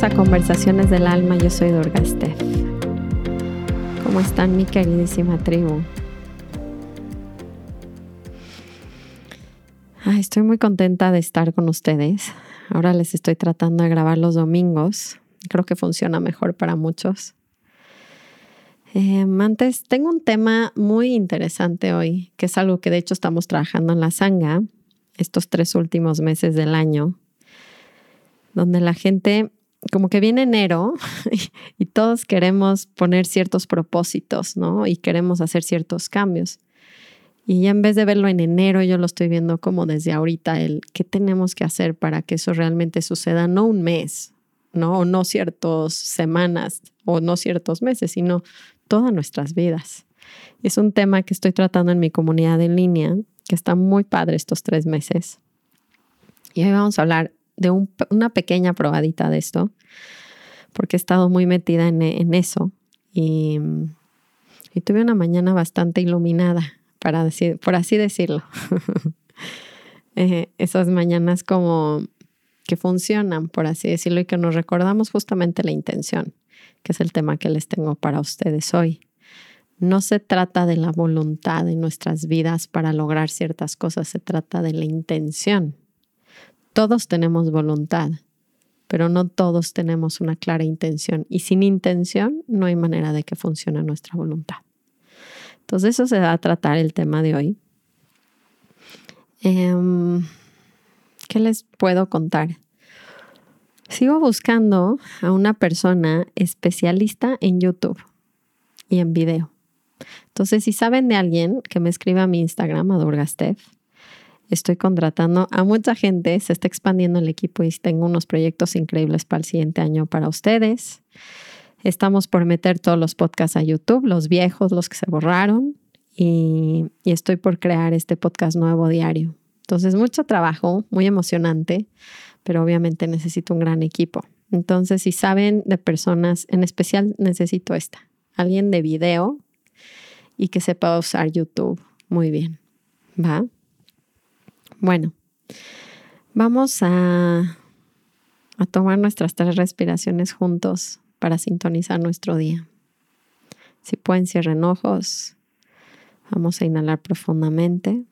A Conversaciones del Alma, yo soy Durga Steph. ¿Cómo están mi queridísima tribu? estoy muy contenta de estar con ustedes. Ahora les estoy tratando de grabar los domingos. Creo que funciona mejor para muchos. Em, antes, tengo un tema muy interesante hoy, que es algo que de hecho estamos trabajando en la Sanga estos tres últimos meses del año, donde la gente, como que viene enero y, todos queremos poner ciertos propósitos, ¿no? Y queremos hacer ciertos cambios. Y ya en vez de verlo en enero, yo lo estoy viendo como desde ahorita, el qué tenemos que hacer para que eso realmente suceda, no un mes, ¿no? O no ciertas semanas o no ciertos meses, sino todas nuestras vidas. Es un tema que estoy tratando en mi comunidad en línea, que está muy padre estos tres meses. Y hoy vamos a hablar de una pequeña probadita de esto, porque he estado muy metida en, eso. Y, y tuve una mañana bastante iluminada para decir, por así decirlo. Eh, esas mañanas como que funcionan, por así decirlo, y que nos recordamos justamente la intención, que es el tema que les tengo para ustedes hoy. No se trata de la voluntad en nuestras vidas para lograr ciertas cosas, se trata de la intención. Todos tenemos voluntad, pero no todos tenemos una clara intención y sin intención no hay manera de que funcione nuestra voluntad. Entonces, eso se va a tratar el tema de hoy. Em, ¿Qué les puedo contar? Sigo buscando a una persona especialista en YouTube y en video. Entonces, si saben de alguien que me escriba a mi Instagram, a Durgastef, estoy contratando a mucha gente, se está expandiendo el equipo y tengo unos proyectos increíbles para el siguiente año para ustedes. Estamos por meter todos los podcasts a YouTube, los viejos, los que se borraron, y, estoy por crear este podcast nuevo diario. Entonces, mucho trabajo, muy emocionante, pero obviamente necesito un gran equipo. Entonces, si saben de personas, en especial necesito esta, alguien de video y que sepa usar YouTube muy bien. ¿Va? Bueno, vamos a, a tomar nuestras tres respiraciones juntos para sintonizar nuestro día. Si pueden, cierren ojos. Vamos a inhalar profundamente.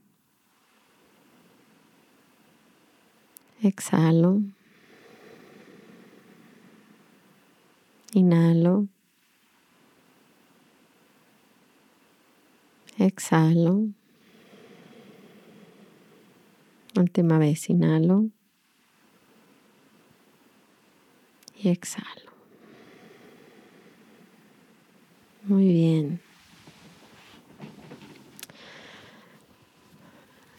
Exhalo. Inhalo. Exhalo. Última vez, inhalo. Y exhalo. Muy bien.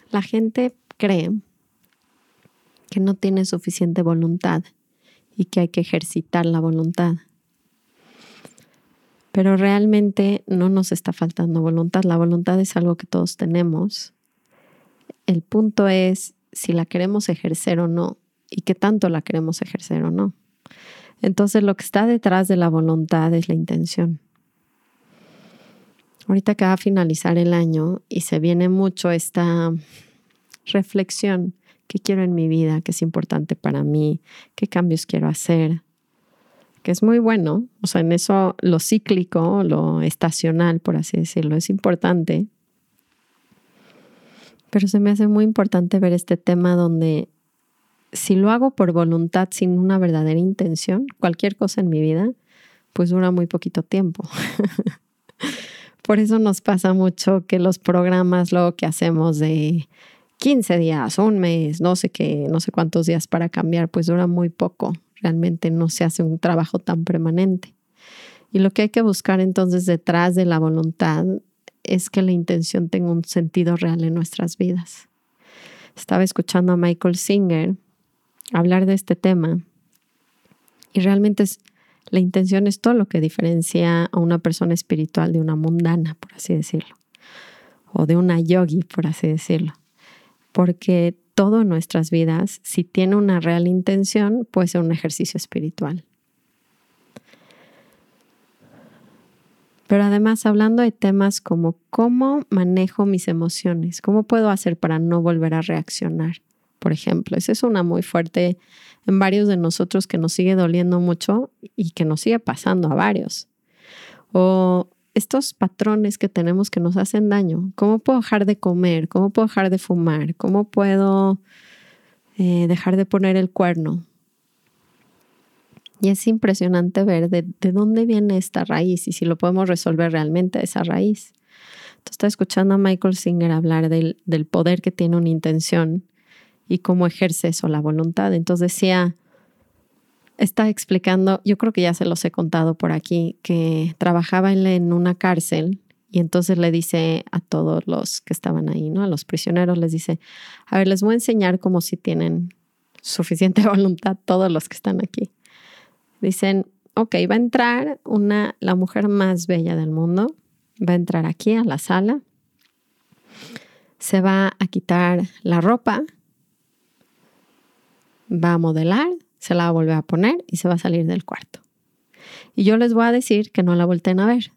La gente cree que no tiene suficiente voluntad y que hay que ejercitar la voluntad. Pero realmente no nos está faltando voluntad. La voluntad es algo que todos tenemos. El punto es si la queremos ejercer o no y qué tanto la queremos ejercer o no. Entonces lo que está detrás de la voluntad es la intención. Ahorita que va a finalizar el año y se viene mucho esta reflexión, qué quiero en mi vida, qué es importante para mí, qué cambios quiero hacer, que es muy bueno, o sea, en eso lo cíclico, lo estacional, por así decirlo, es importante. Pero se me hace muy importante ver este tema donde si lo hago por voluntad, sin una verdadera intención, cualquier cosa en mi vida, pues dura muy poquito tiempo. Por eso nos pasa mucho que los programas luego que hacemos de 15 días, un mes, no sé qué, no sé cuántos días para cambiar, pues dura muy poco. Realmente no se hace un trabajo tan permanente. Y lo que hay que buscar entonces detrás de la voluntad es que la intención tenga un sentido real en nuestras vidas. Estaba escuchando a Michael Singer hablar de este tema y realmente es la intención es todo lo que diferencia a una persona espiritual de una mundana, por así decirlo, o de una yogi, por así decirlo. Porque todo en nuestras vidas, si tiene una real intención, puede ser un ejercicio espiritual. Pero además hablando de temas como cómo manejo mis emociones, cómo puedo hacer para no volver a reaccionar por ejemplo. Esa es una muy fuerte en varios de nosotros que nos sigue doliendo mucho y que nos sigue pasando a varios. O estos patrones que tenemos que nos hacen daño. ¿Cómo puedo dejar de comer? ¿Cómo puedo dejar de fumar? ¿Cómo puedo eh, dejar de poner el cuerno? Y es impresionante ver de, dónde viene esta raíz y si lo podemos resolver realmente esa raíz. Entonces, está escuchando a Michael Singer hablar del, poder que tiene una intención y cómo ejerce eso la voluntad. Entonces decía, está explicando, yo creo que ya se los he contado por aquí, que trabajaba en una cárcel y entonces le dice a todos los que estaban ahí, ¿no? A los prisioneros les dice, a ver, les voy a enseñar como si tienen suficiente voluntad todos los que están aquí. Dicen, ok, va a entrar una, la mujer más bella del mundo, va a entrar aquí a la sala, se va a quitar la ropa, va a modelar, se la va a volver a poner y se va a salir del cuarto. Y yo les voy a decir que no la volteen a ver,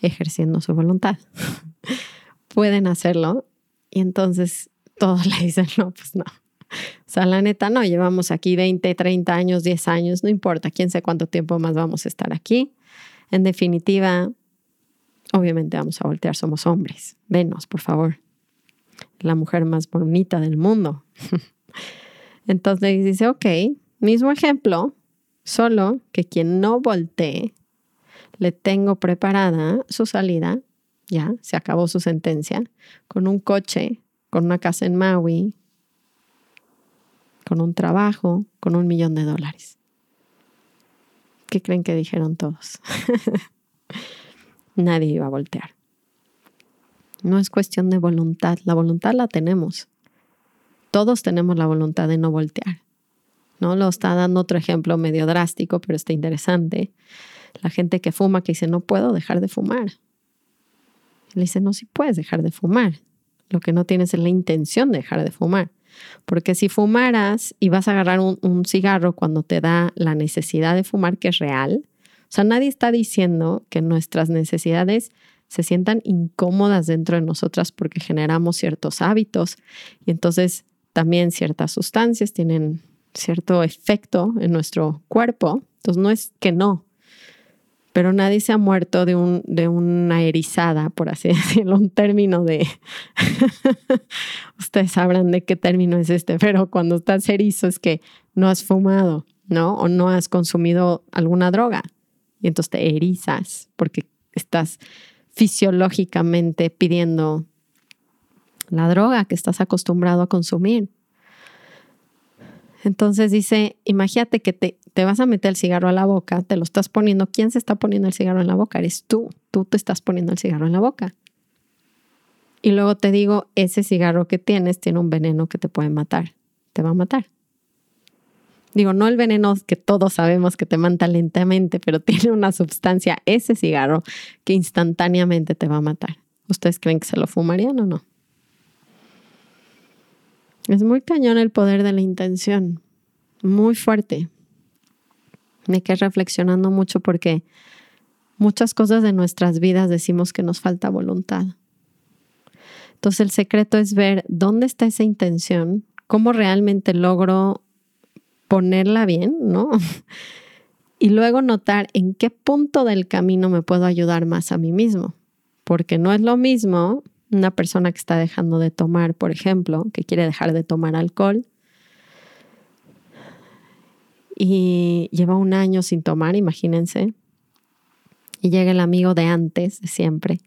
ejerciendo su voluntad. Pueden hacerlo y entonces todos le dicen, no, pues no. O sea, la neta, no, llevamos aquí 20, 30 años, 10 años, no importa, quién sé cuánto tiempo más vamos a estar aquí. En definitiva, obviamente vamos a voltear, somos hombres. Venos, por favor. La mujer más bonita del mundo. Entonces dice, ok, mismo ejemplo, solo que quien no voltee, le tengo preparada su salida, ya, se acabó su sentencia, con un coche, con una casa en Maui, con un trabajo, con un millón de dólares. ¿Qué creen que dijeron todos? Nadie iba a voltear. No es cuestión de voluntad, la voluntad la tenemos. Todos tenemos la voluntad de no voltear. ¿no? Lo está dando otro ejemplo medio drástico, pero está interesante. La gente que fuma que dice, no puedo dejar de fumar. Le dice, no, sí puedes dejar de fumar. Lo que no tienes es la intención de dejar de fumar. Porque si fumaras y vas a agarrar un, cigarro cuando te da la necesidad de fumar, que es real, o sea, nadie está diciendo que nuestras necesidades se sientan incómodas dentro de nosotras porque generamos ciertos hábitos y entonces también ciertas sustancias tienen cierto efecto en nuestro cuerpo. Entonces no es que no, pero nadie se ha muerto de, un, de una erizada, por así decirlo, un término de, ustedes sabrán de qué término es este, pero cuando estás erizo es que no has fumado, ¿no? O no has consumido alguna droga y entonces te erizas porque estás fisiológicamente pidiendo la droga que estás acostumbrado a consumir. Entonces dice, imagínate que te, te, vas a meter el cigarro a la boca, te lo estás poniendo. ¿Quién se está poniendo el cigarro en la boca? Eres tú. Tú te estás poniendo el cigarro en la boca. Y luego te digo, ese cigarro que tienes tiene un veneno que te puede matar. Te va a matar. Digo, no el veneno que todos sabemos que te mata lentamente, pero tiene una sustancia, ese cigarro, que instantáneamente te va a matar. ¿Ustedes creen que se lo fumarían o no? Es muy cañón el poder de la intención, muy fuerte. Me quedé reflexionando mucho porque muchas cosas de nuestras vidas decimos que nos falta voluntad. Entonces el secreto es ver dónde está esa intención, cómo realmente logro ponerla bien, ¿no? Y luego notar en qué punto del camino me puedo ayudar más a mí mismo, porque no es lo mismo una persona que está dejando de tomar, por ejemplo, que quiere dejar de tomar alcohol y lleva un año sin tomar, imagínense, y llega el amigo de antes, de siempre,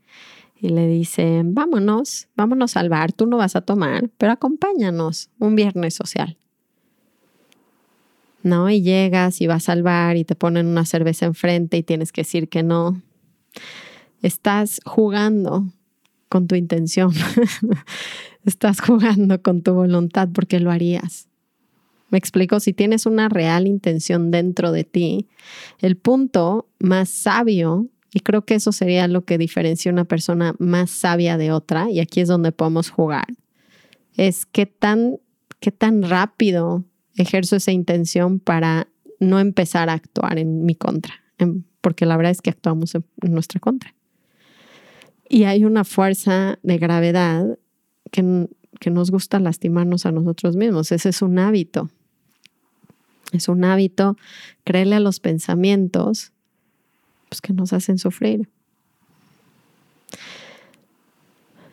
y le dice, vámonos, vámonos al bar, tú no vas a tomar, pero acompáñanos un viernes social. ¿No? Y llegas y vas al bar y te ponen una cerveza enfrente y tienes que decir que no. Estás jugando con tu intención. Estás jugando con tu voluntad porque lo harías. Me explico, si tienes una real intención dentro de ti, el punto más sabio, y creo que eso sería lo que diferencia una persona más sabia de otra, y aquí es donde podemos jugar, es qué tan, qué tan rápido ejerzo esa intención para no empezar a actuar en mi contra, porque la verdad es que actuamos en nuestra contra. Y hay una fuerza de gravedad que, que nos gusta lastimarnos a nosotros mismos. Ese es un hábito. Es un hábito creerle a los pensamientos pues, que nos hacen sufrir.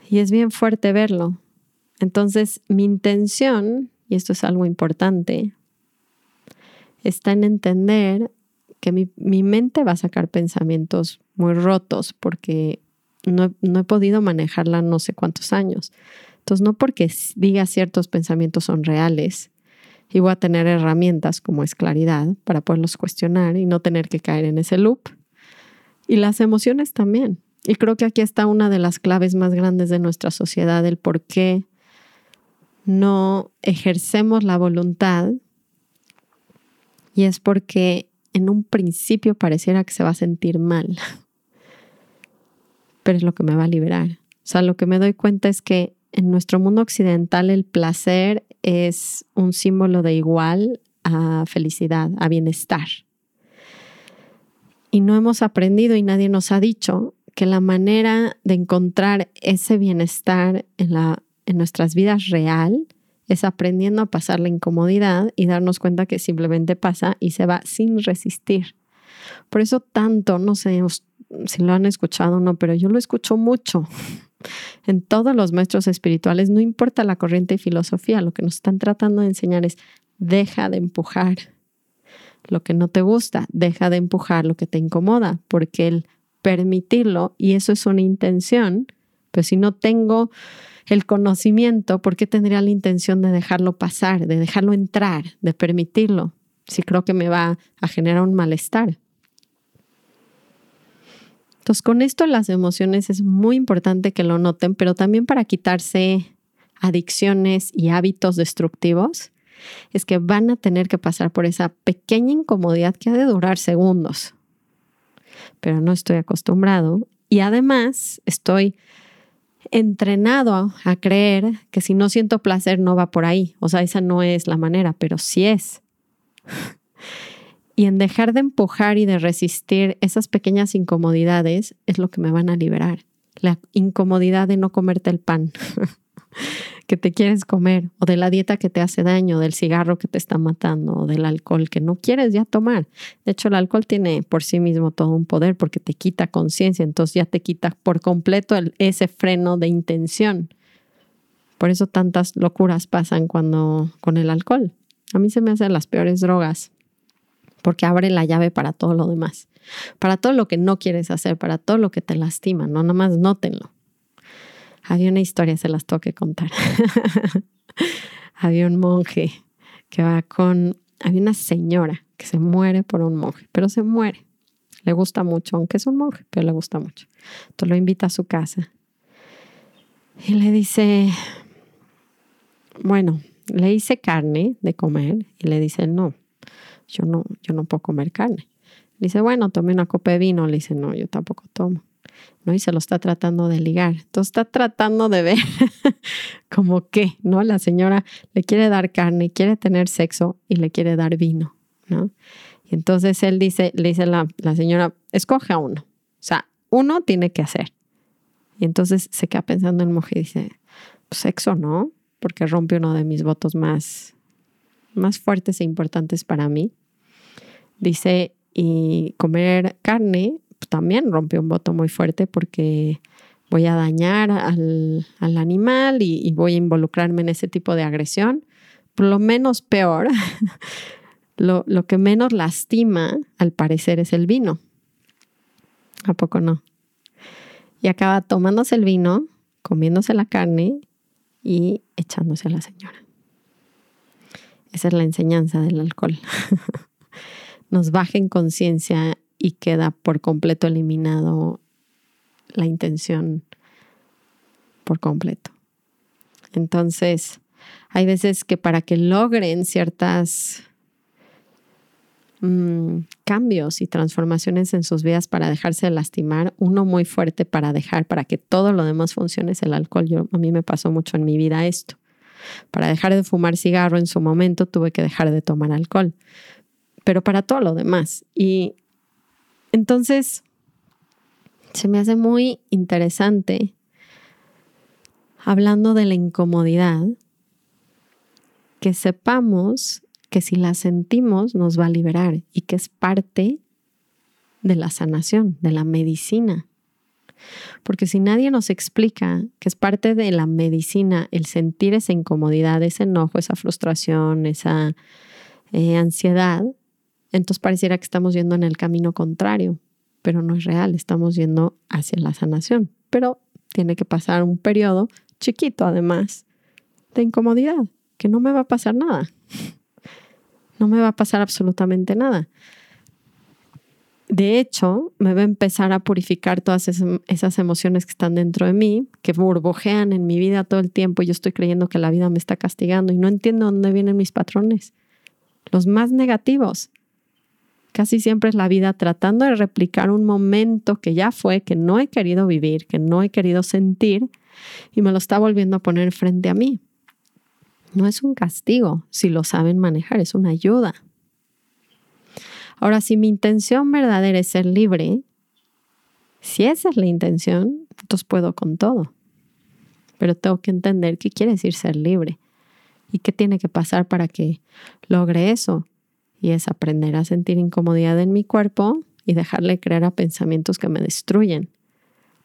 Y es bien fuerte verlo. Entonces, mi intención, y esto es algo importante, está en entender que mi, mente va a sacar pensamientos muy rotos porque no, no, he podido manejarla no sé cuántos años. Entonces, no porque diga ciertos pensamientos son reales y voy a tener herramientas como es claridad para poderlos cuestionar y no tener que caer en ese loop. Y las emociones también. Y creo que aquí está una de las claves más grandes de nuestra sociedad, el por qué no ejercemos la voluntad. Y es porque en un principio pareciera que se va a sentir mal, pero es lo que me va a liberar. O sea, lo que me doy cuenta es que en nuestro mundo occidental el placer es un símbolo de igual a felicidad, a bienestar. Y no hemos aprendido y nadie nos ha dicho que la manera de encontrar ese bienestar en, la, en nuestras vidas real es aprendiendo a pasar la incomodidad y darnos cuenta que simplemente pasa y se va sin resistir. Por eso tanto, no sé si lo han escuchado o no, pero yo lo escucho mucho en todos los maestros espirituales, no importa la corriente y filosofía, lo que nos están tratando de enseñar es deja de empujar lo que no te gusta, deja de empujar lo que te incomoda, porque el permitirlo, y eso es una intención, pero si no tengo el conocimiento, ¿por qué tendría la intención de dejarlo pasar, de dejarlo entrar, de permitirlo? Si creo que me va a generar un malestar. Entonces, con esto las emociones es muy importante que lo noten, pero también para quitarse adicciones y hábitos destructivos, es que van a tener que pasar por esa pequeña incomodidad que ha de durar segundos. Pero no estoy acostumbrado y además estoy entrenado a creer que si no siento placer no va por ahí. O sea, esa no es la manera, pero sí es. Y en dejar de empujar y de resistir esas pequeñas incomodidades es lo que me van a liberar. La incomodidad de no comerte el pan que te quieres comer, o de la dieta que te hace daño, del cigarro que te está matando, o del alcohol que no quieres ya tomar. De hecho, el alcohol tiene por sí mismo todo un poder porque te quita conciencia, entonces ya te quita por completo ese freno de intención. Por eso tantas locuras pasan cuando con el alcohol. A mí se me hacen las peores drogas porque abre la llave para todo lo demás, para todo lo que no quieres hacer, para todo lo que te lastima, no nomás nótenlo. Había una historia, se las tengo que contar. había un monje que va con, había una señora que se muere por un monje, pero se muere. Le gusta mucho, aunque es un monje, pero le gusta mucho. Entonces lo invita a su casa y le dice, bueno, le hice carne de comer y le dice, no, yo no, yo no puedo comer carne. Le dice, bueno, tome una copa de vino. Le dice, no, yo tampoco tomo. ¿no? Y se lo está tratando de ligar. Entonces está tratando de ver como que, ¿no? La señora le quiere dar carne, quiere tener sexo y le quiere dar vino, ¿no? Y entonces él dice, le dice la, la señora, escoge a uno. O sea, uno tiene que hacer. Y entonces se queda pensando en mujer y dice, pues sexo no, porque rompe uno de mis votos más, más fuertes e importantes para mí. Dice, y comer carne pues, también rompe un voto muy fuerte porque voy a dañar al, animal y, voy a involucrarme en ese tipo de agresión. Por lo menos peor, lo, lo que menos lastima, al parecer, es el vino. ¿A poco no? Y acaba tomándose el vino, comiéndose la carne y echándose a la señora. Esa es la enseñanza del alcohol. Nos baja en conciencia y queda por completo eliminado la intención por completo. Entonces, hay veces que para que logren ciertas mm, cambios y transformaciones en sus vidas para dejarse de lastimar, uno muy fuerte para dejar, para que todo lo demás funcione es el alcohol. Yo, a mí me pasó mucho en mi vida esto. Para dejar de fumar cigarro en su momento tuve que dejar de tomar alcohol, pero para todo lo demás. Y entonces, se me hace muy interesante hablando de la incomodidad, que sepamos que si la sentimos nos va a liberar y que es parte de la sanación, de la medicina. Porque si nadie nos explica que es parte de la medicina el sentir esa incomodidad, ese enojo, esa frustración, esa eh, ansiedad, entonces pareciera que estamos yendo en el camino contrario, pero no es real, estamos yendo hacia la sanación. Pero tiene que pasar un periodo chiquito, además, de incomodidad, que no me va a pasar nada. No me va a pasar absolutamente nada. De hecho, me va a empezar a purificar todas esas emociones que están dentro de mí, que burbujean en mi vida todo el tiempo y yo estoy creyendo que la vida me está castigando y no entiendo dónde vienen mis patrones. Los más negativos. Casi siempre es la vida tratando de replicar un momento que ya fue, que no he querido vivir, que no he querido sentir y me lo está volviendo a poner frente a mí. No es un castigo si lo saben manejar, es una ayuda. Ahora, si mi intención verdadera es ser libre, si esa es la intención, entonces puedo con todo. Pero tengo que entender qué quiere decir ser libre y qué tiene que pasar para que logre eso. Y es aprender a sentir incomodidad en mi cuerpo y dejarle creer a pensamientos que me destruyen.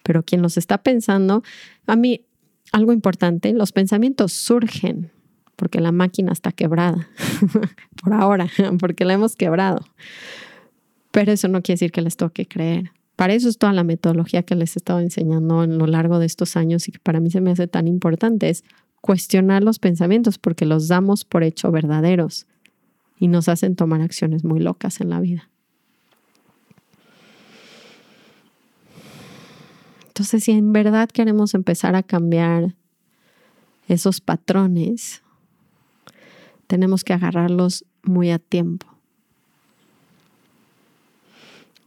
Pero quien los está pensando, a mí, algo importante, los pensamientos surgen porque la máquina está quebrada, por ahora, porque la hemos quebrado. Pero eso no quiere decir que les toque creer. Para eso es toda la metodología que les he estado enseñando en lo largo de estos años y que para mí se me hace tan importante, es cuestionar los pensamientos porque los damos por hecho verdaderos y nos hacen tomar acciones muy locas en la vida. Entonces, si en verdad queremos empezar a cambiar esos patrones, tenemos que agarrarlos muy a tiempo.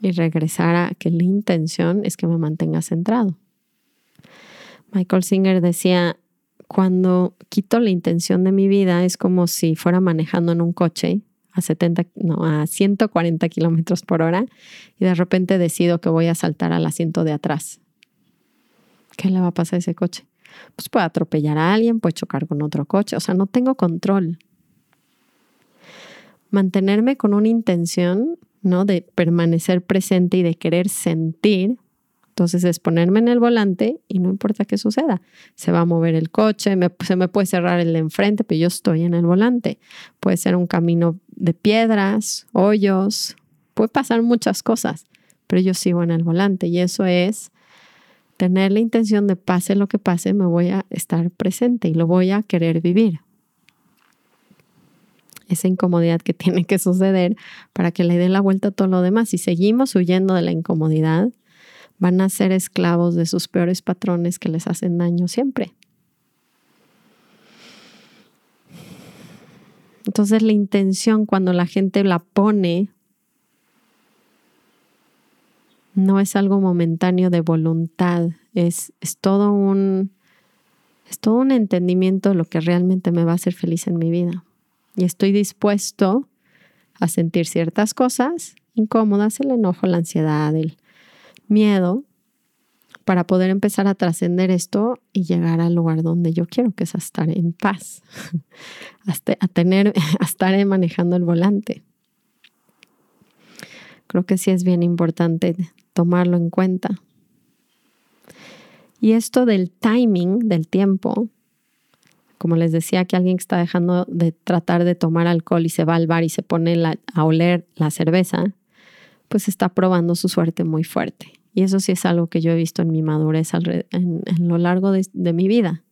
Y regresar a que la intención es que me mantenga centrado. Michael Singer decía, cuando quito la intención de mi vida es como si fuera manejando en un coche a 70, no, a 140 kilómetros por hora y de repente decido que voy a saltar al asiento de atrás. ¿Qué le va a pasar a ese coche? Pues puede atropellar a alguien, puede chocar con otro coche, o sea, no tengo control mantenerme con una intención, ¿no? De permanecer presente y de querer sentir. Entonces es ponerme en el volante y no importa qué suceda. Se va a mover el coche, se me puede cerrar el de enfrente, pero yo estoy en el volante. Puede ser un camino de piedras, hoyos, puede pasar muchas cosas, pero yo sigo en el volante y eso es tener la intención de pase lo que pase, me voy a estar presente y lo voy a querer vivir esa incomodidad que tiene que suceder para que le dé la vuelta a todo lo demás. Si seguimos huyendo de la incomodidad, van a ser esclavos de sus peores patrones que les hacen daño siempre. Entonces la intención cuando la gente la pone no es algo momentáneo de voluntad, es, es, todo un es todo un entendimiento de lo que realmente me va a hacer feliz en mi vida y estoy dispuesto a sentir ciertas cosas incómodas, el enojo, la ansiedad, el miedo, para poder empezar a trascender esto y llegar al lugar donde yo quiero, que es a estar en paz, a tener, a estar manejando el volante. Creo que sí es bien importante tomarlo en cuenta. Y esto del timing, del tiempo, como les decía, que alguien que está dejando de tratar de tomar alcohol y se va al bar y se pone a oler la cerveza, pues está probando su suerte muy fuerte. Y eso sí es algo que yo he visto en mi madurez en, lo largo de, mi vida.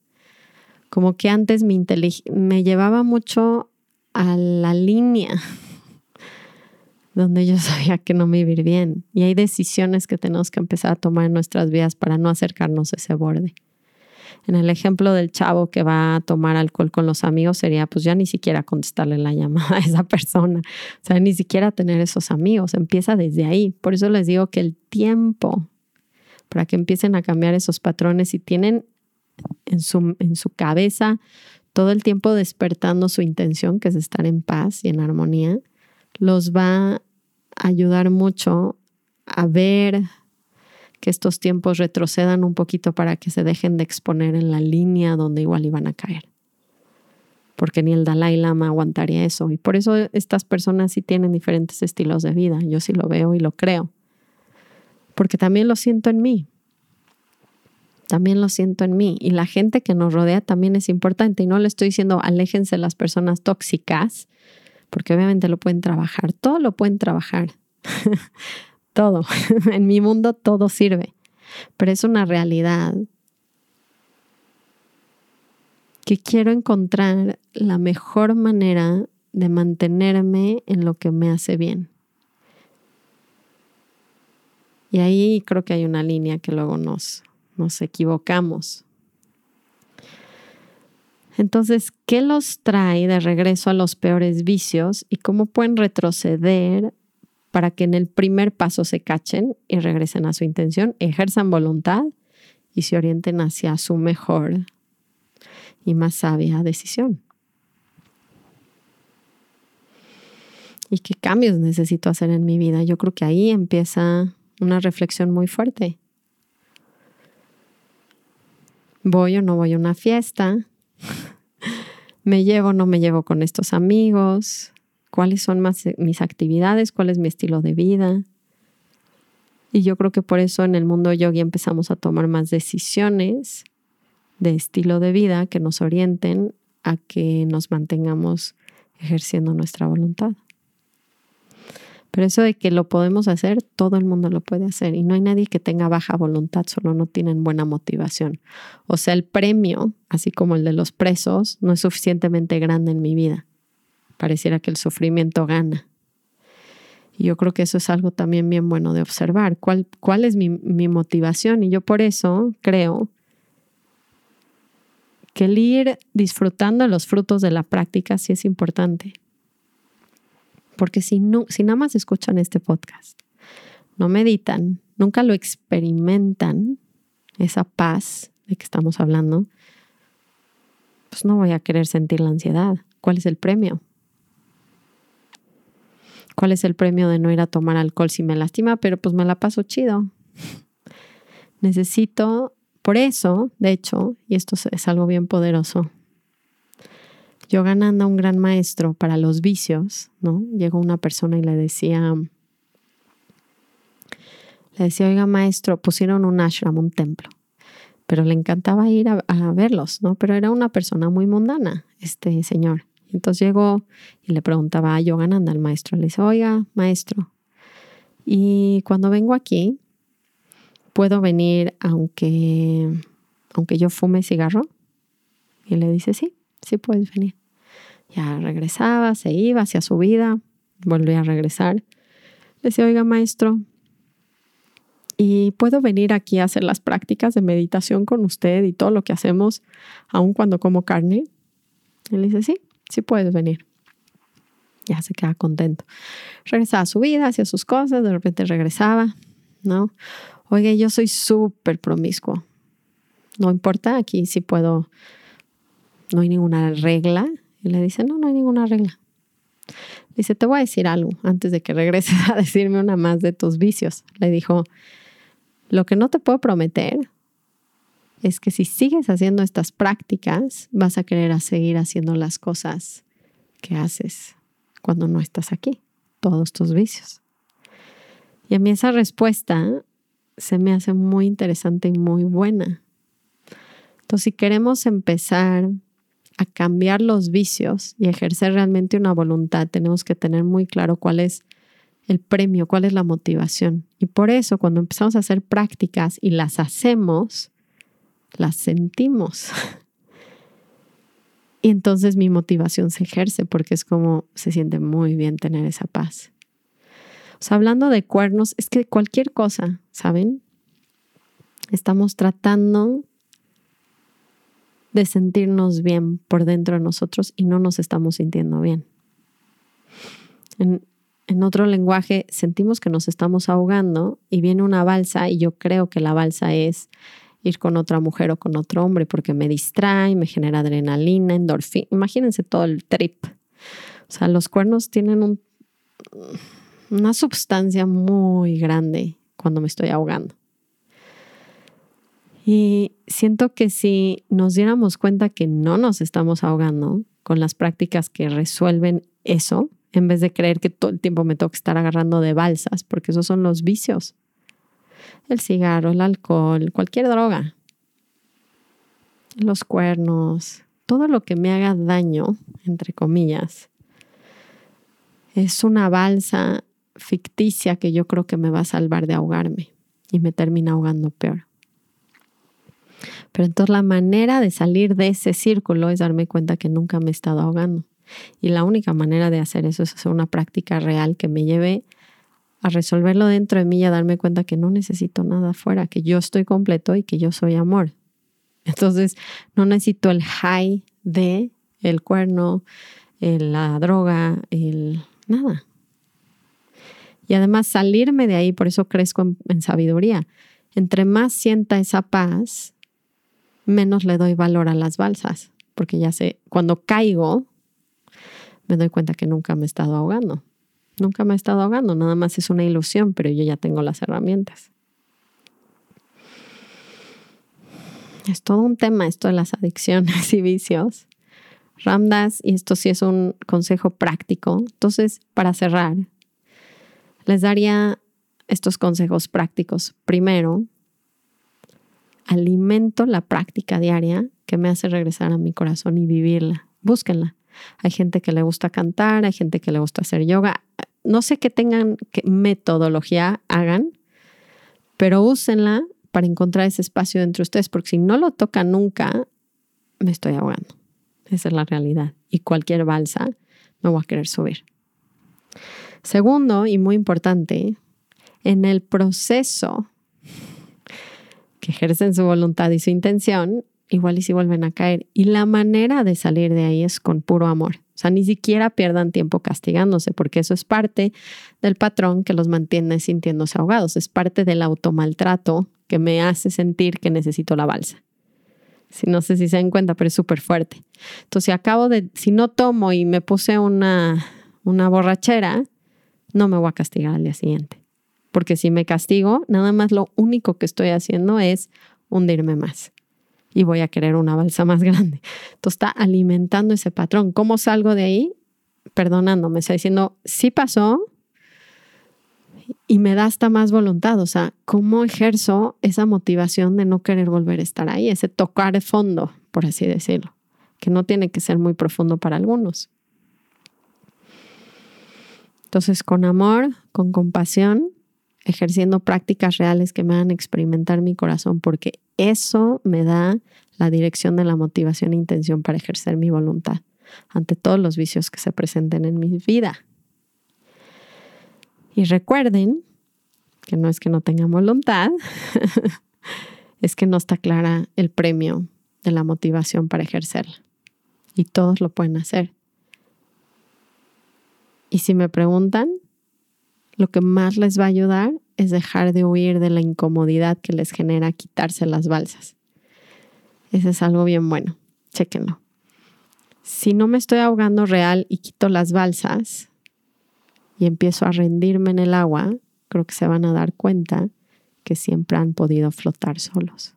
Como que antes me, me llevaba mucho a la línea donde yo sabía que no me bien. Y hay decisiones que tenemos que empezar a tomar en nuestras vidas para no acercarnos a ese borde. En el ejemplo del chavo que va a tomar alcohol con los amigos sería pues ya ni siquiera contestarle la llamada a esa persona, o sea, ni siquiera tener esos amigos, empieza desde ahí. Por eso les digo que el tiempo para que empiecen a cambiar esos patrones y tienen en su, en su cabeza todo el tiempo despertando su intención, que es estar en paz y en armonía, los va a ayudar mucho a ver que estos tiempos retrocedan un poquito para que se dejen de exponer en la línea donde igual iban a caer. Porque ni el Dalai Lama aguantaría eso. Y por eso estas personas sí tienen diferentes estilos de vida. Yo sí lo veo y lo creo. Porque también lo siento en mí. También lo siento en mí. Y la gente que nos rodea también es importante. Y no le estoy diciendo aléjense las personas tóxicas, porque obviamente lo pueden trabajar. Todo lo pueden trabajar. todo. en mi mundo todo sirve, pero es una realidad que quiero encontrar la mejor manera de mantenerme en lo que me hace bien. Y ahí creo que hay una línea que luego nos, nos equivocamos. Entonces, ¿qué los trae de regreso a los peores vicios y cómo pueden retroceder para que en el primer paso se cachen y regresen a su intención, ejerzan voluntad y se orienten hacia su mejor y más sabia decisión. ¿Y qué cambios necesito hacer en mi vida? Yo creo que ahí empieza una reflexión muy fuerte. ¿Voy o no voy a una fiesta? ¿Me llevo o no me llevo con estos amigos? Cuáles son mis actividades, cuál es mi estilo de vida. Y yo creo que por eso en el mundo yogi empezamos a tomar más decisiones de estilo de vida que nos orienten a que nos mantengamos ejerciendo nuestra voluntad. Pero eso de que lo podemos hacer, todo el mundo lo puede hacer y no hay nadie que tenga baja voluntad, solo no tienen buena motivación. O sea, el premio, así como el de los presos, no es suficientemente grande en mi vida pareciera que el sufrimiento gana. Y yo creo que eso es algo también bien bueno de observar. ¿Cuál, cuál es mi, mi motivación? Y yo por eso creo que el ir disfrutando los frutos de la práctica sí es importante. Porque si, no, si nada más escuchan este podcast, no meditan, nunca lo experimentan, esa paz de que estamos hablando, pues no voy a querer sentir la ansiedad. ¿Cuál es el premio? ¿Cuál es el premio de no ir a tomar alcohol si me lastima? Pero pues me la paso chido. Necesito, por eso, de hecho, y esto es algo bien poderoso, yo ganando a un gran maestro para los vicios, ¿no? Llegó una persona y le decía, le decía, oiga maestro, pusieron un ashram, un templo, pero le encantaba ir a, a verlos, ¿no? Pero era una persona muy mundana, este señor. Entonces llegó y le preguntaba a Yogananda, al maestro, le dice, oiga, maestro, y cuando vengo aquí, ¿puedo venir aunque, aunque yo fume cigarro? Y le dice, sí, sí puedes venir. Ya regresaba, se iba hacia su vida, volvía a regresar. Le decía, oiga, maestro, ¿y puedo venir aquí a hacer las prácticas de meditación con usted y todo lo que hacemos, aun cuando como carne? Le dice, sí, sí puedes venir. Ya se queda contento. Regresaba a su vida, hacía sus cosas, de repente regresaba, ¿no? Oye, yo soy súper promiscuo. No importa, aquí sí puedo, no hay ninguna regla. Y le dice, no, no hay ninguna regla. Dice, te voy a decir algo antes de que regreses a decirme una más de tus vicios. Le dijo, lo que no te puedo prometer es que si sigues haciendo estas prácticas, vas a querer seguir haciendo las cosas que haces cuando no estás aquí, todos tus vicios. Y a mí esa respuesta se me hace muy interesante y muy buena. Entonces, si queremos empezar a cambiar los vicios y ejercer realmente una voluntad, tenemos que tener muy claro cuál es el premio, cuál es la motivación. Y por eso, cuando empezamos a hacer prácticas y las hacemos, las sentimos. Y entonces mi motivación se ejerce porque es como se siente muy bien tener esa paz. Hablando de cuernos, es que cualquier cosa, ¿saben? Estamos tratando de sentirnos bien por dentro de nosotros y no nos estamos sintiendo bien. En, en otro lenguaje, sentimos que nos estamos ahogando y viene una balsa y yo creo que la balsa es ir con otra mujer o con otro hombre porque me distrae, me genera adrenalina, endorfina. Imagínense todo el trip. O sea, los cuernos tienen un, una sustancia muy grande cuando me estoy ahogando. Y siento que si nos diéramos cuenta que no nos estamos ahogando con las prácticas que resuelven eso, en vez de creer que todo el tiempo me tengo que estar agarrando de balsas, porque esos son los vicios. El cigarro, el alcohol, cualquier droga, los cuernos, todo lo que me haga daño, entre comillas, es una balsa ficticia que yo creo que me va a salvar de ahogarme y me termina ahogando peor. Pero entonces la manera de salir de ese círculo es darme cuenta que nunca me he estado ahogando. Y la única manera de hacer eso es hacer una práctica real que me lleve a resolverlo dentro de mí y a darme cuenta que no necesito nada afuera, que yo estoy completo y que yo soy amor. Entonces no necesito el high de el cuerno, la droga, el nada. Y además salirme de ahí, por eso crezco en sabiduría. Entre más sienta esa paz, menos le doy valor a las balsas, porque ya sé, cuando caigo, me doy cuenta que nunca me he estado ahogando. Nunca me he estado ahogando, nada más es una ilusión, pero yo ya tengo las herramientas. Es todo un tema esto de las adicciones y vicios. Ramdas, y esto sí es un consejo práctico. Entonces, para cerrar, les daría estos consejos prácticos. Primero, alimento la práctica diaria que me hace regresar a mi corazón y vivirla. Búsquenla. Hay gente que le gusta cantar, hay gente que le gusta hacer yoga. No sé qué tengan, qué metodología hagan, pero úsenla para encontrar ese espacio dentro de ustedes, porque si no lo tocan nunca, me estoy ahogando. Esa es la realidad. Y cualquier balsa me voy a querer subir. Segundo, y muy importante, en el proceso ejercen su voluntad y su intención, igual y si vuelven a caer. Y la manera de salir de ahí es con puro amor. O sea, ni siquiera pierdan tiempo castigándose, porque eso es parte del patrón que los mantiene sintiéndose ahogados. Es parte del automaltrato que me hace sentir que necesito la balsa. Si no sé si se dan cuenta, pero es súper fuerte. Entonces, si acabo de, si no tomo y me puse una, una borrachera, no me voy a castigar al día siguiente porque si me castigo, nada más lo único que estoy haciendo es hundirme más y voy a querer una balsa más grande. Entonces está alimentando ese patrón. ¿Cómo salgo de ahí? Perdonándome, está diciendo, sí pasó y me da hasta más voluntad. O sea, ¿cómo ejerzo esa motivación de no querer volver a estar ahí? Ese tocar fondo, por así decirlo, que no tiene que ser muy profundo para algunos. Entonces, con amor, con compasión, ejerciendo prácticas reales que me hagan experimentar mi corazón, porque eso me da la dirección de la motivación e intención para ejercer mi voluntad ante todos los vicios que se presenten en mi vida. Y recuerden que no es que no tengan voluntad, es que no está clara el premio de la motivación para ejercerla. Y todos lo pueden hacer. Y si me preguntan, lo que más les va a ayudar es dejar de huir de la incomodidad que les genera quitarse las balsas. Ese es algo bien bueno. Chéquenlo. Si no me estoy ahogando real y quito las balsas y empiezo a rendirme en el agua, creo que se van a dar cuenta que siempre han podido flotar solos.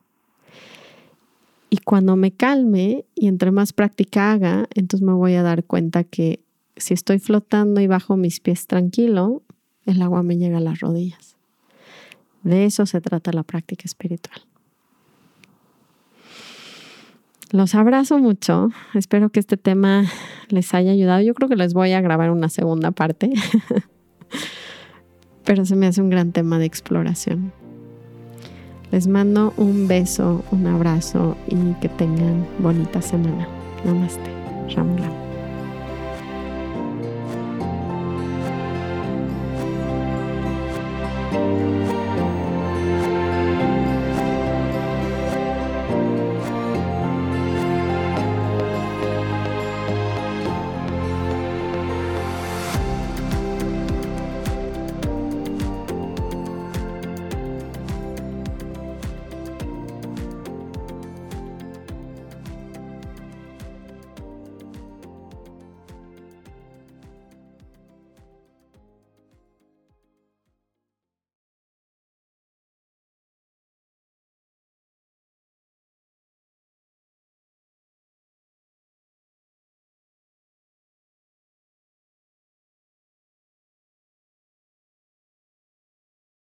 Y cuando me calme y entre más práctica haga, entonces me voy a dar cuenta que si estoy flotando y bajo mis pies tranquilo, el agua me llega a las rodillas. De eso se trata la práctica espiritual. Los abrazo mucho. Espero que este tema les haya ayudado. Yo creo que les voy a grabar una segunda parte. Pero se me hace un gran tema de exploración. Les mando un beso, un abrazo y que tengan bonita semana. Namaste. You